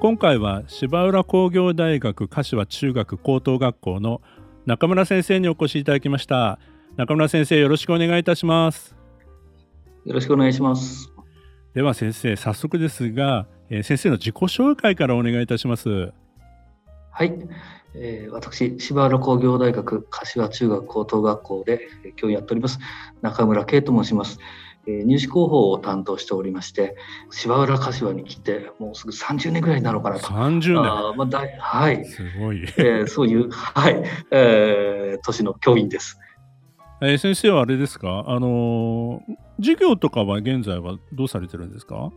今回は芝浦工業大学柏中学高等学校の中村先生にお越しいただきました。中村先生よろしくお願いいたします。よろしくお願いします。では先生早速ですが、えー、先生の自己紹介からお願いいたします。はい、えー、私芝浦工業大学柏中学高等学校で教員やっております中村圭と申します。え入試広報を担当しておりまして芝浦柏に来てもうすぐ30年ぐらいになるかなと。30年。あ、まあ、だはい。すごい、えー、そういうはい、えー、年の教員です。えー、先生はあれですか？あのー、授業とかは現在はどうされてるんですか？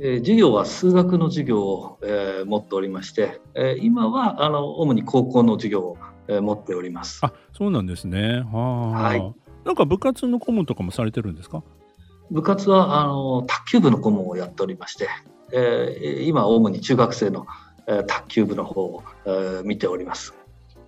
えー、授業は数学の授業を、えー、持っておりまして、えー、今はあの主に高校の授業を、えー、持っております。あそうなんですね。は、はい、なんか部活の顧問とかもされてるんですか？部活はあの卓球部の顧問をやっておりまして、えー、今主に中学生の、えー、卓球部の方を、えー、見ております。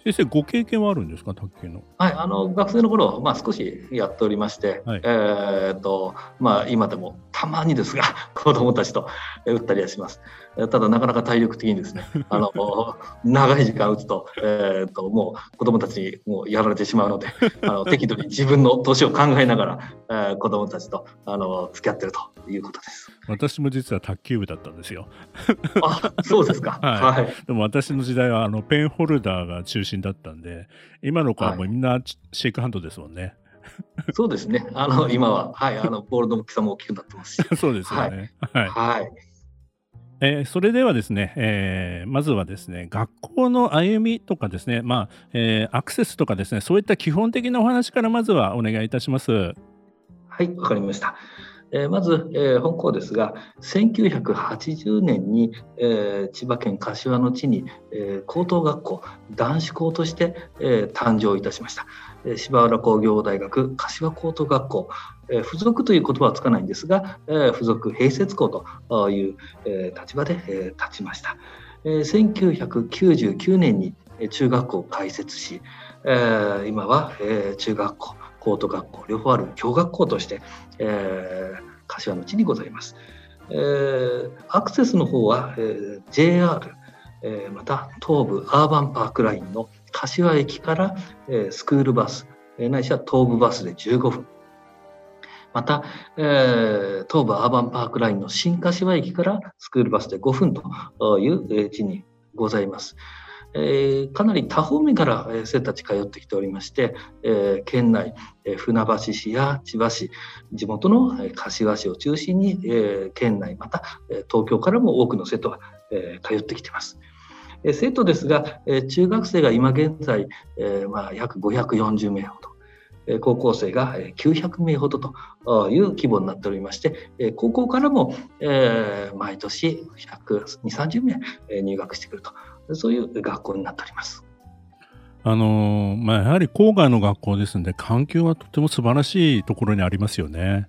先生ご経験はあるんですか卓球の？はいあの学生の頃まあ少しやっておりまして、はい、えっとまあ今でもたまにですが子どもたちと打ったりはします。ただなかなか体力的にですね あの長い時間打つと,、えーと、もう子どもたちにもうやられてしまうのであの 適度に自分の年を考えながら、えー、子どもたちとあの付き合ってるということです。私も実は卓球部だったんですよ。あそうですか、はい、はい、でも私の時代はあのペンホルダーが中心だったんで今の子はもうみんなシェイクハンドですもんね。そうですね。あの今ははいあのボールの大きさも大きくなってますし。そうですよね。はい。はい、えー、それではですね、えー、まずはですね、学校の歩みとかですね、まあ、えー、アクセスとかですね、そういった基本的なお話からまずはお願いいたします。はい、わかりました。え、まず、え、本校ですが1980年に、え、千葉県柏の地に、え、高等学校男子校として、え、誕生いたしました、え、芝浦工業大学柏高等学校、え、付属という言葉はつかないんですが、え、付属併設校という、え、立場で、え、立ちました、えー、1999年に中学校を開設し、え、今は、え、中学校。高等学校両方ある共学校として、えー、柏の地にございます。えー、アクセスの方は、えー、JR、えー、また東武アーバンパークラインの柏駅から、えー、スクールバス、えー、ないしは東武バスで15分また、えー、東武アーバンパークラインの新柏駅からスクールバスで5分という地にございます。えー、かなり多方面から生徒たち通ってきておりまして、えー、県内、えー、船橋市や千葉市地元の柏市を中心に、えー、県内また東京からも多くの生徒が、えー、通ってきています。生徒ですが、中学生が今現在、まあ、約540名ほど、高校生が900名ほどという規模になっておりまして、高校からも毎年120、30名入学してくるとそういう学校になっております。あのまあ、やはり郊外の学校ですので環境はとても素晴らしいところにありますよね。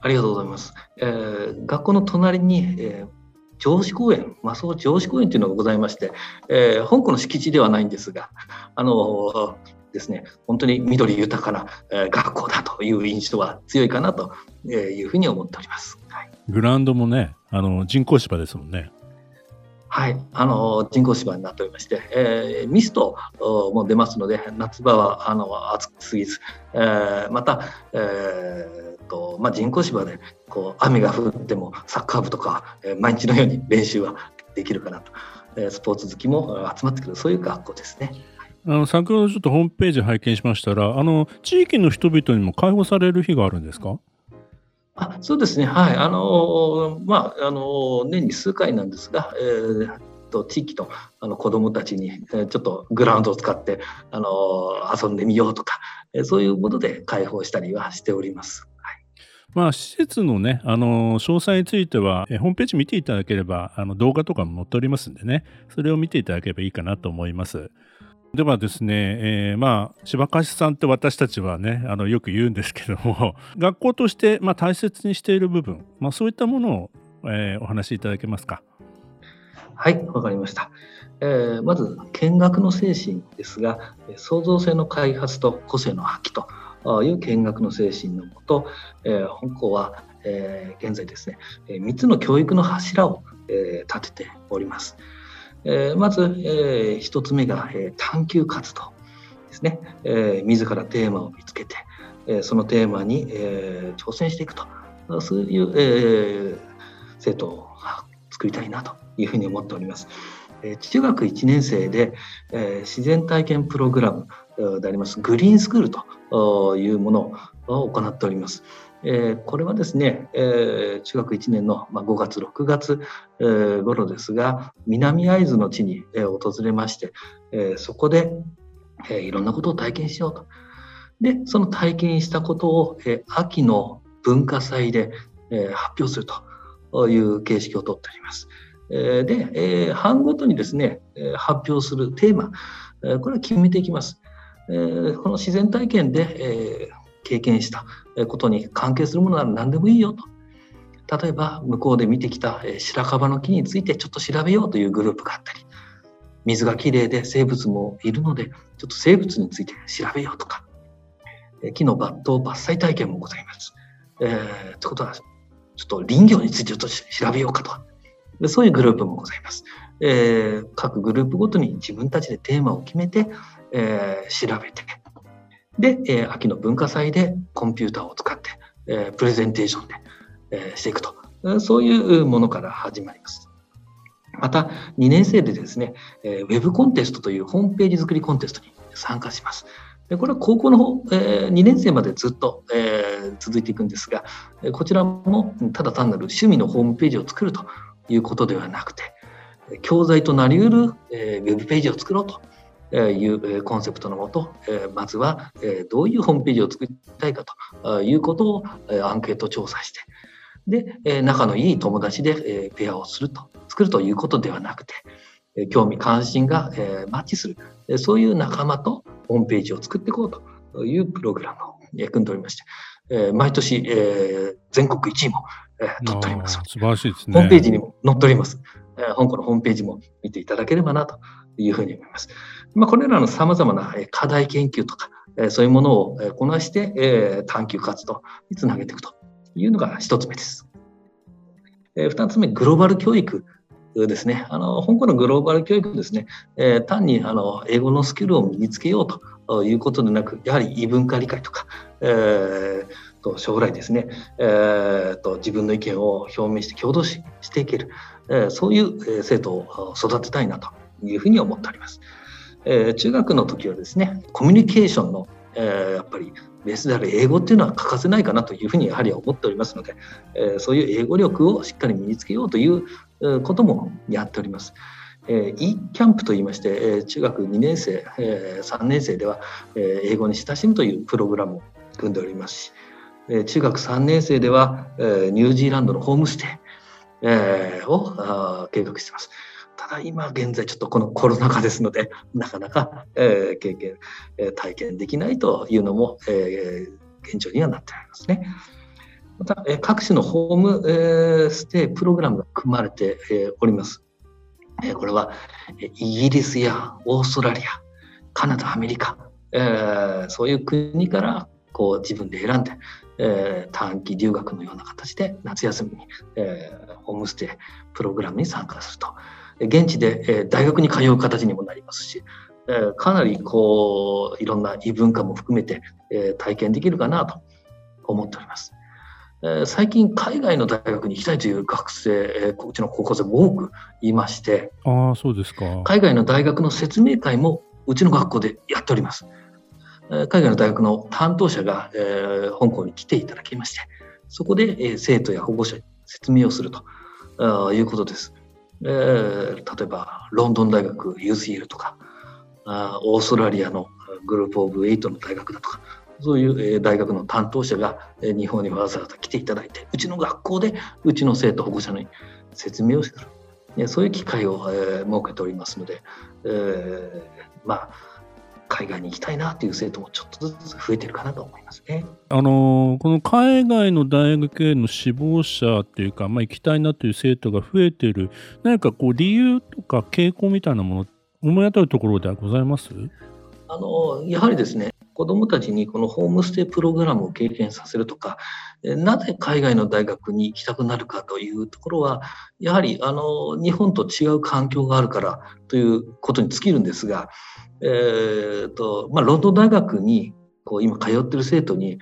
ありがとうございます。えー、学校の隣に、えー、上司公園、まあ、そう上司公園というのがございまして、えー、本校の敷地ではないんですが、あのですね、本当に緑豊かな、えー、学校だという印象は強いかなというふうに思っております。はい、グラウンドもね、あの人工芝ですもんね。はい、あの人工芝になっておりまして、えー、ミストも出ますので夏場はあの暑すぎず、えー、また、えーとまあ、人工芝でこう雨が降ってもサッカー部とか、えー、毎日のように練習はできるかなと、えー、スポーツ好きも集まってくるそういう学校ですね。あの先ほどちょっとホームページ拝見しましたらあの地域の人々にも開放される日があるんですか？あそうですね、はい、あのまあ、あの年に数回なんですが、えー、と地域のあの子どもたちに、えー、ちょっとグラウンドを使ってあの遊んでみようとか、えー、そういうことで開放したりはしております。はい、まあ、施設のね、あの、詳細については、えホームページ見ていただければ、あの、動画とかも載っておりますんでね、それを見ていただければいいかなと思います。ではですね、えー、まあ、柴貸さんって私たちはね、あの、よく言うんですけども、学校として、まあ、大切にしている部分、まあ、そういったものを、えー、お話しいただけますか？はい、わかりました。えー、まず、見学の精神ですが、創造性の開発と個性の発揮と、いう見学の精神のもと、えー、本校は、えー、現在ですね、3つの教育の柱を、えー、立てております。えー、まず、えー、1つ目が、えー、探究活動ですね、えー、自らテーマを見つけて、えー、そのテーマに、えー、挑戦していくとそういう、えー、生徒を作りたいなというふうに思っております。中学1年生で、えー、自然体験プログラムでありますグリーンスクールというものを行っております。えー、これはですね、えー、中学1年の、まあ、5月6月、えー、頃ですが南会津の地に、え、訪れまして、え、そこで、え、いろんなことを体験しようと。でその体験したことを、え、秋の文化祭で、え、発表するという形式をとっております。え、で、えー、班ごとにですね、え、発表するテーマ、え、これは決めていきます。え、この自然体験で、え、経験したことに関係するものなら何でもいいよと。例えば向こうで見てきた白樺の木についてちょっと調べようというグループがあったり水がきれいで生物もいるのでちょっと生物について調べようとか木の抜刀伐採体験もございます。えー、ということはちょっと林業についてちょっと調べようかとかそういうグループもございます。えー、各グループごとに自分たちでテーマを決めて、えー、調べてで、えー、秋の文化祭でコンピューターを使って、えー、プレゼンテーションで、えー、していくと、そういうものから始まります。また、2年生でですね、えー、ウェブコンテストというホームページ作りコンテストに参加します。でこれは高校の方、えー、2年生までずっと、えー、続いていくんですが、こちらもただ単なる趣味のホームページを作るということではなくて、教材となりうる、えー、ウェブページを作ろうというコンセプトのもと、まずはどういうホームページを作りたいかということをアンケート調査して、で、仲のいい友達でペアをすると、作るということではなくて、興味関心がマッチする、そういう仲間とホームページを作っていこうというプログラムを組んでおりまして、毎年全国1位も取っております。素晴らしいですね。ホームページにも載っております。香港のホームページも見ていただければなというふうに思います。まあ、これらのさまざまな課題研究とか、そういうものをこなして探究活動につなげていくというのが1つ目です。2つ目、グローバル教育ですね。あの香港のグローバル教育ですね、え単にあの英語のスキルを身につけようということでなく、やはり異文化理解とか、え、と将来ですね、え、と自分の意見を表明して共同ししていける、え、そういう生徒を育てたいなというふうに思っております。えー、中学の時はですねコミュニケーションの、えー、やっぱりベースである英語っていうのは欠かせないかなというふうにやはり思っておりますので、えー、そういう英語力をしっかり身につけようということもやっております。え、e キャンプといいまして、え、中学2年生、え、3年生では、え、英語に親しむというプログラムを組んでおりますし、え、中学3年生では、え、ニュージーランドのホームステイ、を計画しています。ただ今現在ちょっとこのコロナ禍ですので、なかなか、えー、経験、えー、体験できないというのも、えー、現状にはなっておりますね。また、えー、各種のホーム、えー、ステイプログラムが組まれて、えー、おります。えー、これはイギリスやオーストラリア、カナダ、アメリカ、えー、そういう国からこう自分で選んで、えー、短期留学のような形で夏休みに、えー、ホームステイプログラムに参加すると。現地で、え大学に通う形にもなりますし、えかなりこういろんな異文化も含めて、え体験できるかなと思っております。え最近海外の大学に行きたいという学生、えうちの高校生も多くいましてあそうですか海外の大学の説明会もうちの学校でやっております。海外の大学の担当者が、え香港に来ていただきましてそこで、え生徒や保護者に説明をするということです。えー、例えばロンドン大学ユーズイールとかあオーストラリアのグループオブエイトの大学だとかそういう大学の担当者が日本にわざわざ来ていただいてうちの学校でうちの生徒保護者に説明をする。そういう機会を設けておりますので、えー、まあ海外に行きたいなという生徒もちょっとずつ増えてるかなと思いますね。あのこの海外の大学への志望者っていうか、まあ、行きたいなという生徒が増えてる何かこう理由とか傾向みたいなもの思い当たるところではございます？あのやはりですね子どもたちにこのホームステイプログラムを経験させるとか、なぜ海外の大学に行きたくなるかというところは、やはりあの日本と違う環境があるからということに尽きるんですが、えーとまあ、ロンドン大学にこう今通ってる生徒に、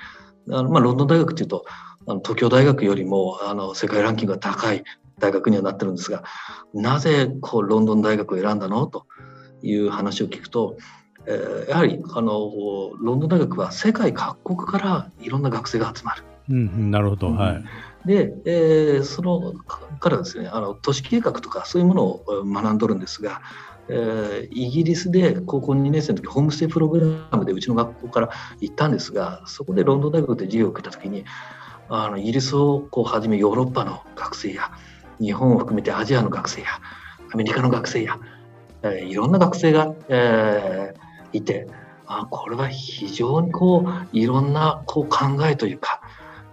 あのまあ、ロンドン大学というとあの東京大学よりもあの世界ランキングが高い大学にはなってるんですがなぜこうロンドン大学を選んだの？という話を聞くとえー、やはりあのロンドン大学は世界各国からいろんな学生が集まる。うん、なるほど、はい。で、えー、そのからですねあの都市計画とかそういうものを学んどるんですが、えー、イギリスで高校2年生の時ホームステイプログラムでうちの学校から行ったんですがそこでロンドン大学で授業を受けた時にあのイギリスをこうはじめヨーロッパの学生や日本を含めてアジアの学生やアメリカの学生や、えー、いろんな学生が、えー、いてあこれは非常にこういろんなこう考えというか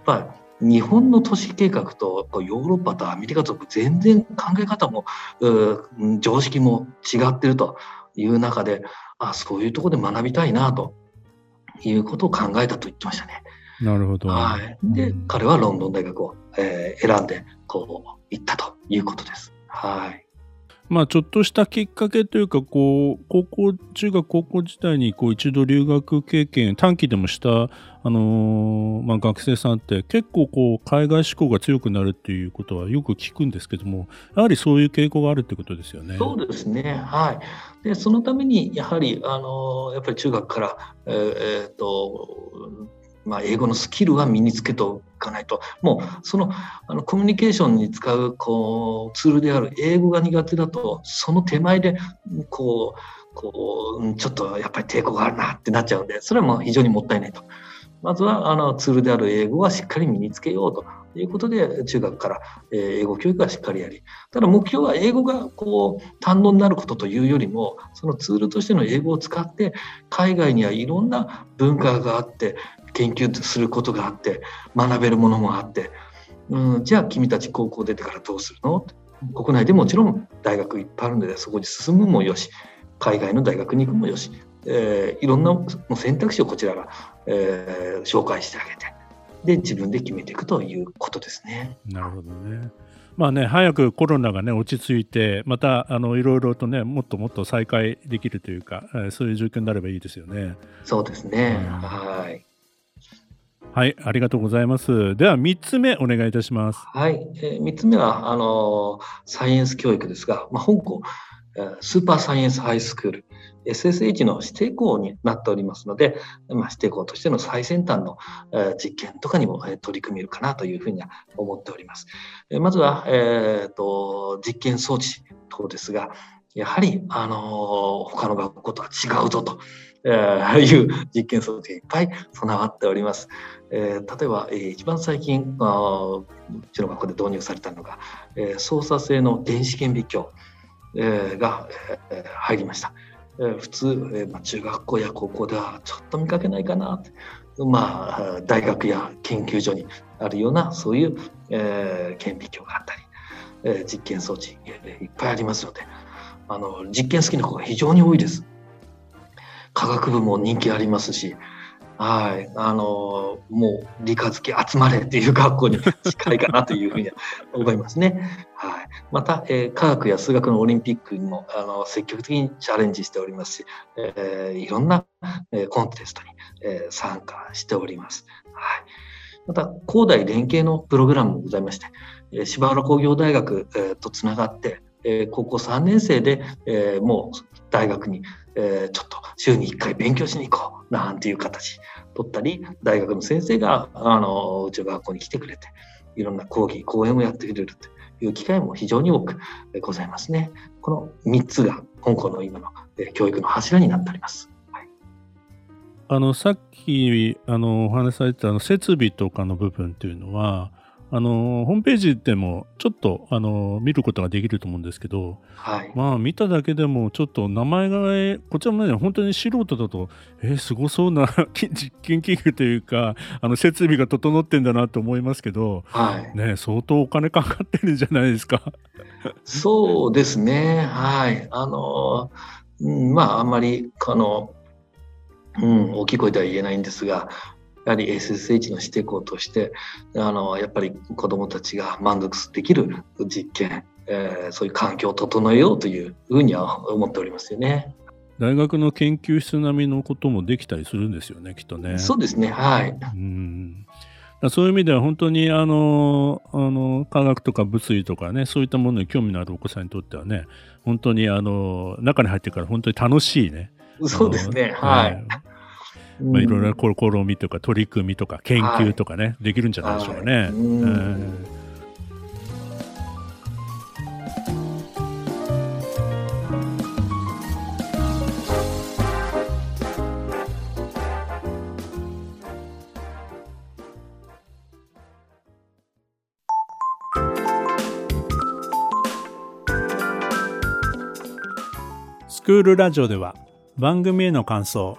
やっぱ日本の都市計画とヨーロッパとアメリカと全然考え方も常識も違ってるという中であそういうところで学びたいなということを考えたと言ってましたね。なるほど。はい。で、うん、彼はロンドン大学を、えー、選んでこう行ったということです。はい。まあ、ちょっとしたきっかけというか、こう、高校、中学高校時代にこう一度留学経験、短期でもした、あのー、まあ、学生さんって結構こう、海外志向が強くなるっていうことはよく聞くんですけども、やはりそういう傾向があるってことですよね。そうですね。はい。で、そのために、やはり、あのー、やっぱり中学から、えー、えー、と、まあ、英語のスキルは身につけておかないと。もうそのあのコミュニケーションに使うこうツールである英語が苦手だとその手前でこうこうちょっとやっぱり抵抗があるなってなっちゃうんでそれはもう非常にもったいないと。まずはあのツールである英語はしっかり身につけようと。いうことで中学から英語教育はしっかりやり。ただ目標は英語がこう堪能になることというよりもそのツールとしての英語を使って海外にはいろんな文化があって研究することがあって学べるものもあって、うん、じゃあ君たち高校出てからどうするの？国内でもちろん大学いっぱいあるのでそこに進むもよし海外の大学に行くもよし、えー、いろんな選択肢をこちらが、えー、紹介してあげてで自分で決めていくということですね。なるほどね。まあね、早くコロナがね、落ち着いて、また、あの、いろいろとね、もっともっと再開できるというか、そういう状況になればいいですよね。そうですね。はい。はい、ありがとうございます。では3つ目お願いいたします。はい、えー、3つ目はあのサイエンス教育ですが、まあ、香港スーパーサイエンスハイスクール SSH の指定校になっておりますので、まあ、指定校としての最先端の、えー、実験とかにも、えー、取り組めるかなというふうには思っております。えー、まずは、えーと、実験装置等ですが、やはり、あの、他の学校とは違うぞと。えー、いう実験装置がいっぱい備わっております。えー、例えば、えー、一番最近あうちの学校で導入されたのが、えー、操作性の電子顕微鏡、えー、が、えー、入りました。えー、普通、えーまあ、中学校や高校ではちょっと見かけないかなまあ、大学や研究所にあるようなそういう、えー、顕微鏡があったり、えー、実験装置、えー、いっぱいありますのであの実験好きな子が非常に多いです。科学部も人気ありますし、はい、あのもう理科好き集まれっていう学校に 近いかなというふうに思いますね。はい、また、えー、科学や数学のオリンピックにもあの積極的にチャレンジしておりますし、えー、いろんな、えー、コンテストに、えー、参加しております。はい、また、高大連携のプログラムもございまして、えー、芝原工業大学、えー、とつながって、えー、高校3年生で、えー、もう大学に、えー、ちょっと週に1回勉強しに行こうなんていう形取ったり大学の先生があのうちの学校に来てくれていろんな講義講演をやってくれるという機会も非常に多くございますね。この3つが香港の今の教育の柱になっております。あのさっきあのお話しされてたあの設備とかの部分っていうのはあのホームページでもちょっとあの見ることができると思うんですけど、はい、まあ見ただけでもちょっと名前がこちらもね本当に素人だとえー、すごそうな 実験器具というかあの設備が整ってんだなと思いますけど、はい、ね相当お金かかってるんじゃないですか。そうですね。はい。あの、うん、まああんまりこのうん、大きい声では言えないんですがやはり SSH の指定校としてあのやっぱり子どもたちが満足できる実験、えー、そういう環境を整えようというふうには思っておりますよね。大学の研究室並みのこともできたりするんですよねきっとね。そうですねはい。うんそういう意味では本当にあのあの科学とか物理とかねそういったものに興味のあるお子さんにとってはね本当にあの中に入ってから本当に楽しいね。そうですねはい。まあ、いろいろな試みとか取り組みとか研究とかね、はい、できるんじゃないでしょうかね。はい。スクールラジオでは番組への感想